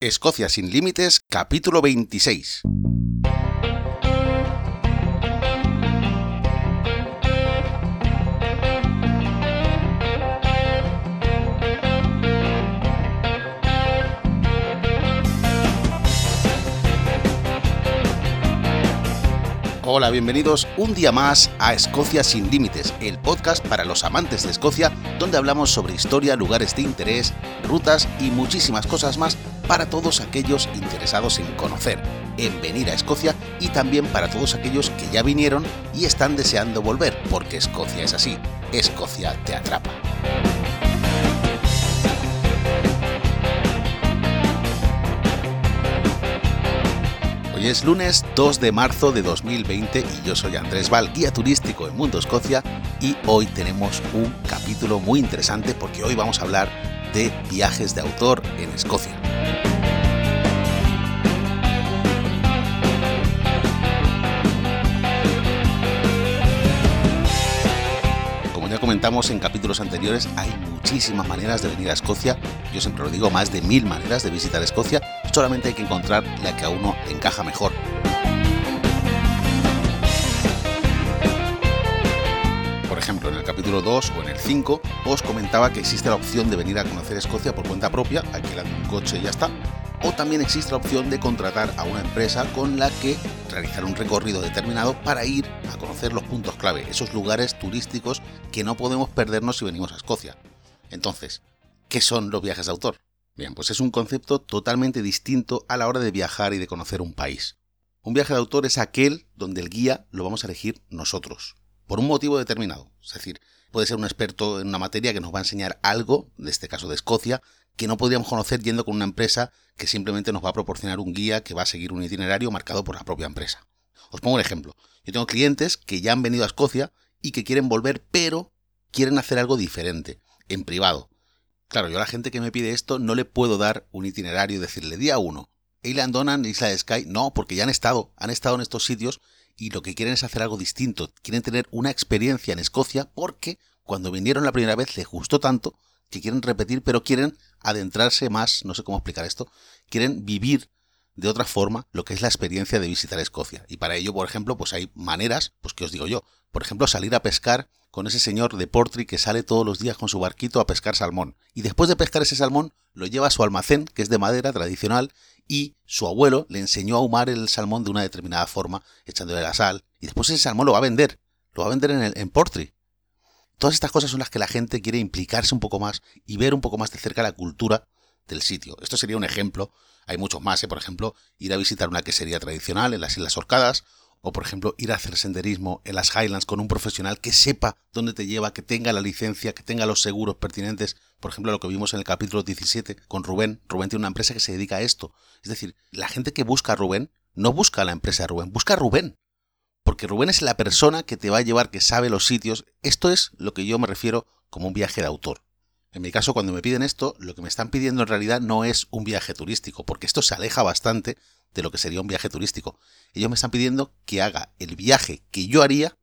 Escocia sin Límites, capítulo 26. Hola, bienvenidos un día más a Escocia sin Límites, el podcast para los amantes de Escocia, donde hablamos sobre historia, lugares de interés, rutas y muchísimas cosas más para todos aquellos interesados en conocer, en venir a Escocia y también para todos aquellos que ya vinieron y están deseando volver, porque Escocia es así, Escocia te atrapa. Hoy es lunes 2 de marzo de 2020 y yo soy Andrés Val, guía turístico en Mundo Escocia y hoy tenemos un capítulo muy interesante porque hoy vamos a hablar de viajes de autor en Escocia. En capítulos anteriores, hay muchísimas maneras de venir a Escocia. Yo siempre lo digo, más de mil maneras de visitar Escocia solamente hay que encontrar la que a uno encaja mejor. Por ejemplo, en el capítulo 2 o en el 5 os comentaba que existe la opción de venir a conocer Escocia por cuenta propia, alquilando un coche y ya está. O también existe la opción de contratar a una empresa con la que realizar un recorrido determinado para ir a conocer los puntos clave, esos lugares turísticos que no podemos perdernos si venimos a Escocia. Entonces, ¿qué son los viajes de autor? Bien, pues es un concepto totalmente distinto a la hora de viajar y de conocer un país. Un viaje de autor es aquel donde el guía lo vamos a elegir nosotros, por un motivo determinado. Es decir, puede ser un experto en una materia que nos va a enseñar algo, en este caso de Escocia, que no podríamos conocer yendo con una empresa que simplemente nos va a proporcionar un guía que va a seguir un itinerario marcado por la propia empresa. Os pongo un ejemplo. Yo tengo clientes que ya han venido a Escocia y que quieren volver, pero quieren hacer algo diferente, en privado. Claro, yo a la gente que me pide esto no le puedo dar un itinerario y decirle día 1, Eiland Donan, Isla de Sky, no, porque ya han estado, han estado en estos sitios y lo que quieren es hacer algo distinto, quieren tener una experiencia en Escocia porque cuando vinieron la primera vez les gustó tanto que quieren repetir, pero quieren adentrarse más, no sé cómo explicar esto, quieren vivir de otra forma lo que es la experiencia de visitar Escocia. Y para ello, por ejemplo, pues hay maneras, pues que os digo yo, por ejemplo, salir a pescar con ese señor de Portry que sale todos los días con su barquito a pescar salmón. Y después de pescar ese salmón, lo lleva a su almacén, que es de madera tradicional, y su abuelo le enseñó a ahumar el salmón de una determinada forma, echándole la sal, y después ese salmón lo va a vender, lo va a vender en, el, en Portry. Todas estas cosas son las que la gente quiere implicarse un poco más y ver un poco más de cerca la cultura del sitio. Esto sería un ejemplo. Hay muchos más, ¿eh? por ejemplo, ir a visitar una quesería tradicional en las Islas Orcadas, o por ejemplo ir a hacer senderismo en las Highlands con un profesional que sepa dónde te lleva, que tenga la licencia, que tenga los seguros pertinentes, por ejemplo lo que vimos en el capítulo 17 con Rubén, Rubén tiene una empresa que se dedica a esto, es decir, la gente que busca a Rubén no busca a la empresa de Rubén, busca a Rubén, porque Rubén es la persona que te va a llevar, que sabe los sitios, esto es lo que yo me refiero como un viaje de autor. En mi caso, cuando me piden esto, lo que me están pidiendo en realidad no es un viaje turístico, porque esto se aleja bastante de lo que sería un viaje turístico. Ellos me están pidiendo que haga el viaje que yo haría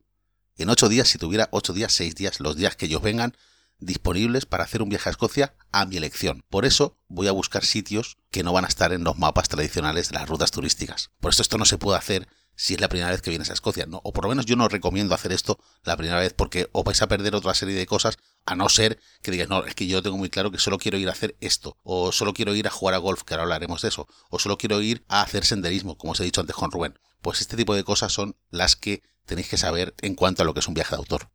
en ocho días, si tuviera ocho días, seis días, los días que ellos vengan disponibles para hacer un viaje a Escocia a mi elección. Por eso voy a buscar sitios que no van a estar en los mapas tradicionales de las rutas turísticas. Por eso esto no se puede hacer si es la primera vez que vienes a Escocia, ¿no? O por lo menos yo no recomiendo hacer esto la primera vez porque os vais a perder otra serie de cosas, a no ser que digas, no, es que yo tengo muy claro que solo quiero ir a hacer esto, o solo quiero ir a jugar a golf, que ahora hablaremos de eso, o solo quiero ir a hacer senderismo, como os he dicho antes con Rubén. Pues este tipo de cosas son las que tenéis que saber en cuanto a lo que es un viaje de autor.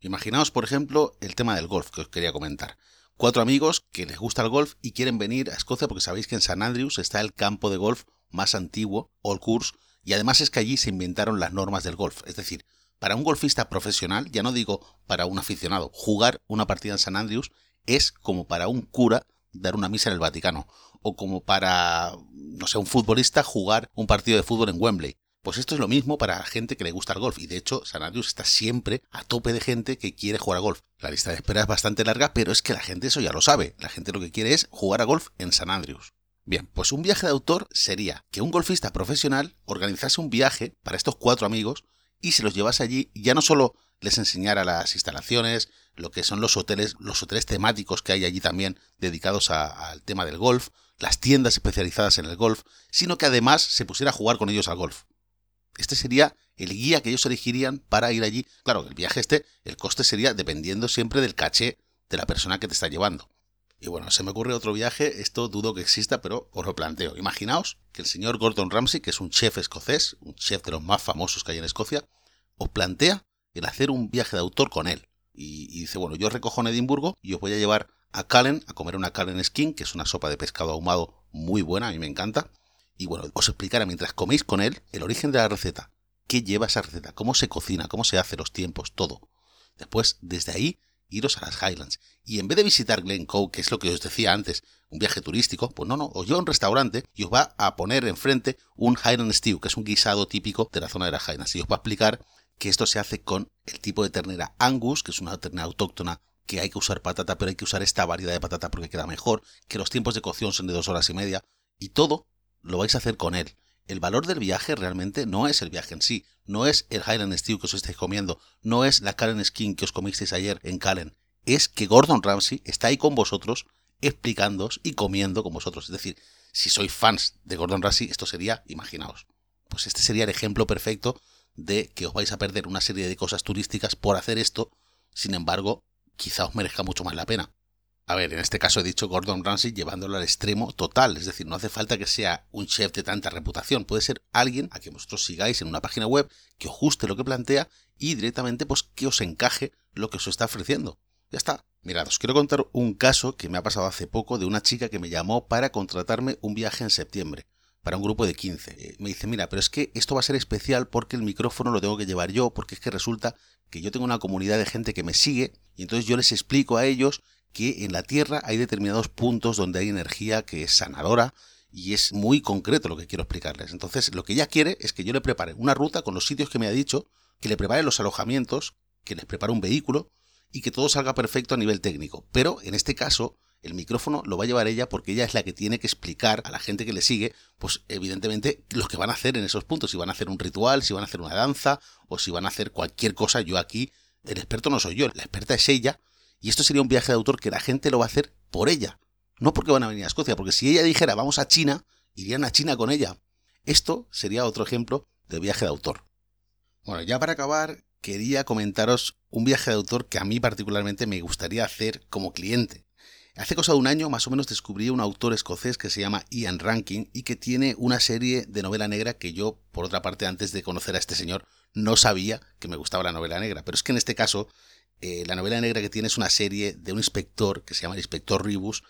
Imaginaos, por ejemplo, el tema del golf que os quería comentar. Cuatro amigos que les gusta el golf y quieren venir a Escocia porque sabéis que en San Andrews está el campo de golf más antiguo, All Course, y además es que allí se inventaron las normas del golf. Es decir, para un golfista profesional, ya no digo para un aficionado, jugar una partida en San Andrews es como para un cura dar una misa en el Vaticano. O como para, no sé, un futbolista jugar un partido de fútbol en Wembley. Pues esto es lo mismo para gente que le gusta el golf. Y de hecho, San Andrews está siempre a tope de gente que quiere jugar a golf. La lista de espera es bastante larga, pero es que la gente eso ya lo sabe. La gente lo que quiere es jugar a golf en San Andrews. Bien, pues un viaje de autor sería que un golfista profesional organizase un viaje para estos cuatro amigos y se los llevase allí y ya no solo les enseñara las instalaciones, lo que son los hoteles, los hoteles temáticos que hay allí también dedicados al tema del golf, las tiendas especializadas en el golf, sino que además se pusiera a jugar con ellos al golf. Este sería el guía que ellos elegirían para ir allí. Claro, el viaje este, el coste sería dependiendo siempre del caché de la persona que te está llevando. Y bueno, se me ocurre otro viaje, esto dudo que exista, pero os lo planteo. Imaginaos que el señor Gordon Ramsay, que es un chef escocés, un chef de los más famosos que hay en Escocia, os plantea el hacer un viaje de autor con él. Y, dice, bueno, yo recojo en Edimburgo y os voy a llevar a Calen a comer una Calen Skin, que es una sopa de pescado ahumado muy buena, a mí me encanta. Y bueno, os explicará mientras coméis con él el origen de la receta, qué lleva esa receta, cómo se cocina, cómo se hace, los tiempos, todo. Después, desde ahí, iros a las Highlands. Y en vez de visitar Glencoe, que es lo que os decía antes, un viaje turístico, pues no, no, os lleva a un restaurante y os va a poner enfrente un Highland Stew, que es un guisado típico de la zona de las Highlands. Y os va a explicar que esto se hace con el tipo de ternera Angus, que es una ternera autóctona que hay que usar patata, pero hay que usar esta variedad de patata porque queda mejor, que los tiempos de cocción son de dos horas y media, y todo lo vais a hacer con él. El valor del viaje realmente no es el viaje en sí, no es el Highland Stew que os estáis comiendo, no es la Karen Skin que os comisteis ayer en Calen, es que Gordon Ramsay está ahí con vosotros explicándoos y comiendo con vosotros. Es decir, si sois fans de Gordon Ramsay, esto sería, imaginaos, pues este sería el ejemplo perfecto de que os vais a perder una serie de cosas turísticas por hacer esto, sin embargo, quizá os merezca mucho más la pena. A ver, en este caso he dicho Gordon Ramsay llevándolo al extremo total, es decir, no hace falta que sea un chef de tanta reputación, puede ser alguien a quien vosotros sigáis en una página web que os guste lo que plantea y directamente pues que os encaje lo que os está ofreciendo. Ya está. Mirad, os quiero contar un caso que me ha pasado hace poco de una chica que me llamó para contratarme un viaje en septiembre para un grupo de 15. Eh, me dice, mira, pero es que esto va a ser especial porque el micrófono lo tengo que llevar yo, porque es que resulta que yo tengo una comunidad de gente que me sigue y entonces yo les explico a ellos que en la Tierra hay determinados puntos donde hay energía que es sanadora y es muy concreto lo que quiero explicarles. Entonces, lo que ella quiere es que yo le prepare una ruta con los sitios que me ha dicho, que le prepare los alojamientos, que les prepare un vehículo y que todo salga perfecto a nivel técnico. Pero en este caso, el micrófono lo va a llevar ella porque ella es la que tiene que explicar a la gente que le sigue, pues evidentemente lo que van a hacer en esos puntos, si van a hacer un ritual, si van a hacer una danza o si van a hacer cualquier cosa, yo aquí, el experto no soy yo, la experta es ella, y esto sería un viaje de autor que la gente lo va a hacer por ella, no porque van a venir a Escocia, porque si ella dijera vamos a China, irían a China con ella. Esto sería otro ejemplo de viaje de autor. Bueno, ya para acabar, quería comentaros un viaje de autor que a mí particularmente me gustaría hacer como cliente. Hace cosa de un año más o menos descubrí un autor escocés que se llama Ian Rankin y que tiene una serie de novela negra que yo, por otra parte, antes de conocer a este señor, no sabía que me gustaba la novela negra. Pero es que en este caso, eh, la novela negra que tiene es una serie de un inspector que se llama el inspector Ribus,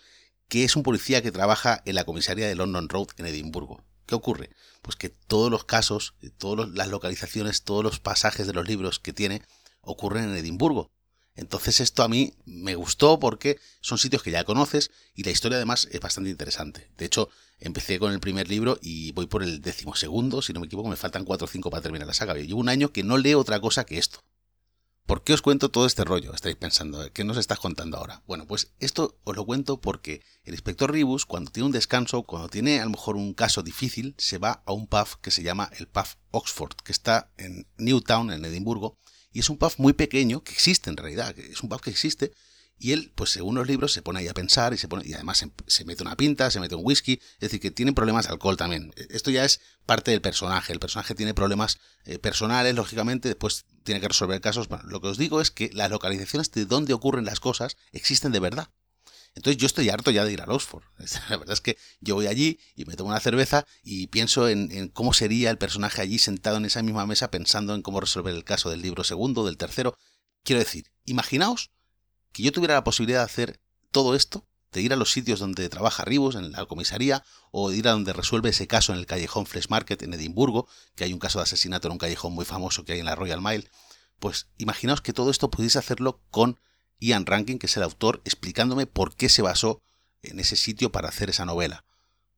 que es un policía que trabaja en la comisaría de London Road en Edimburgo. ¿Qué ocurre? Pues que todos los casos, todas las localizaciones, todos los pasajes de los libros que tiene ocurren en Edimburgo. Entonces esto a mí me gustó porque son sitios que ya conoces y la historia además es bastante interesante. De hecho, empecé con el primer libro y voy por el décimo segundo, si no me equivoco, me faltan cuatro o cinco para terminar la saga. Llevo un año que no leo otra cosa que esto. ¿Por qué os cuento todo este rollo? Estáis pensando, ¿qué nos estás contando ahora? Bueno, pues esto os lo cuento porque el inspector Ribus, cuando tiene un descanso, cuando tiene a lo mejor un caso difícil, se va a un pub que se llama el pub Oxford, que está en Newtown, en Edimburgo, y es un pub muy pequeño, que existe en realidad, es un pub que existe, y él, pues según los libros, se pone ahí a pensar y se pone, y además se, mete una pinta, se mete un whisky, es decir, que tiene problemas de alcohol también. Esto ya es parte del personaje. El personaje tiene problemas eh, personales, lógicamente, después tiene que resolver casos. Bueno, lo que os digo es que las localizaciones de dónde ocurren las cosas existen de verdad. Entonces yo estoy harto ya de ir a Oxford. La verdad es que yo voy allí y me tomo una cerveza y pienso en, cómo sería el personaje allí sentado en esa misma mesa pensando en cómo resolver el caso del libro segundo, del tercero. Quiero decir, imaginaos que yo tuviera la posibilidad de hacer todo esto, de ir a los sitios donde trabaja Ribos, en la comisaría, o de ir a donde resuelve ese caso en el callejón Flesh Market en Edimburgo, que hay un caso de asesinato en un callejón muy famoso que hay en la Royal Mile. Pues imaginaos que todo esto pudiese hacerlo con Ian Rankin, que es el autor, explicándome por qué se basó en ese sitio para hacer esa novela.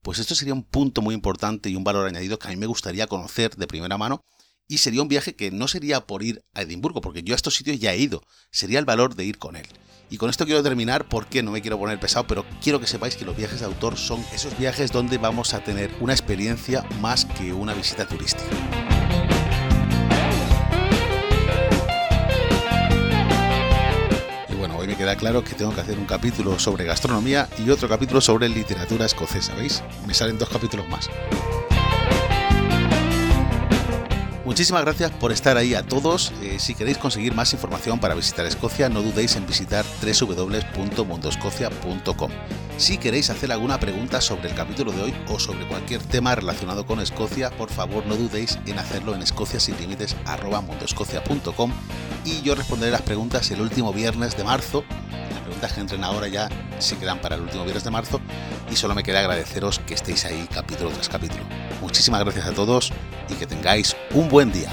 Pues esto sería un punto muy importante y un valor añadido que a mí me gustaría conocer de primera mano y sería un viaje que no sería por ir a Edimburgo, porque yo a estos sitios ya he ido, sería el valor de ir con él. Y con esto quiero terminar porque no me quiero poner pesado, pero quiero que sepáis que los viajes de autor son esos viajes donde vamos a tener una experiencia más que una visita turística. queda claro que tengo que hacer un capítulo sobre gastronomía y otro capítulo sobre literatura escocesa, ¿veis? Me salen dos capítulos más. Muchísimas gracias por estar ahí a todos. Eh, si queréis conseguir más información para visitar Escocia, no dudéis en visitar www.mundoscocia.com. Si queréis hacer alguna pregunta sobre el capítulo de hoy o sobre cualquier tema relacionado con Escocia, por favor no dudéis en hacerlo en escociasinlímites.com y yo responderé las preguntas el último viernes de marzo. Las preguntas que entren ahora ya se quedan para el último viernes de marzo y solo me queda agradeceros que estéis ahí capítulo tras capítulo. Muchísimas gracias a todos y que tengáis un buen día.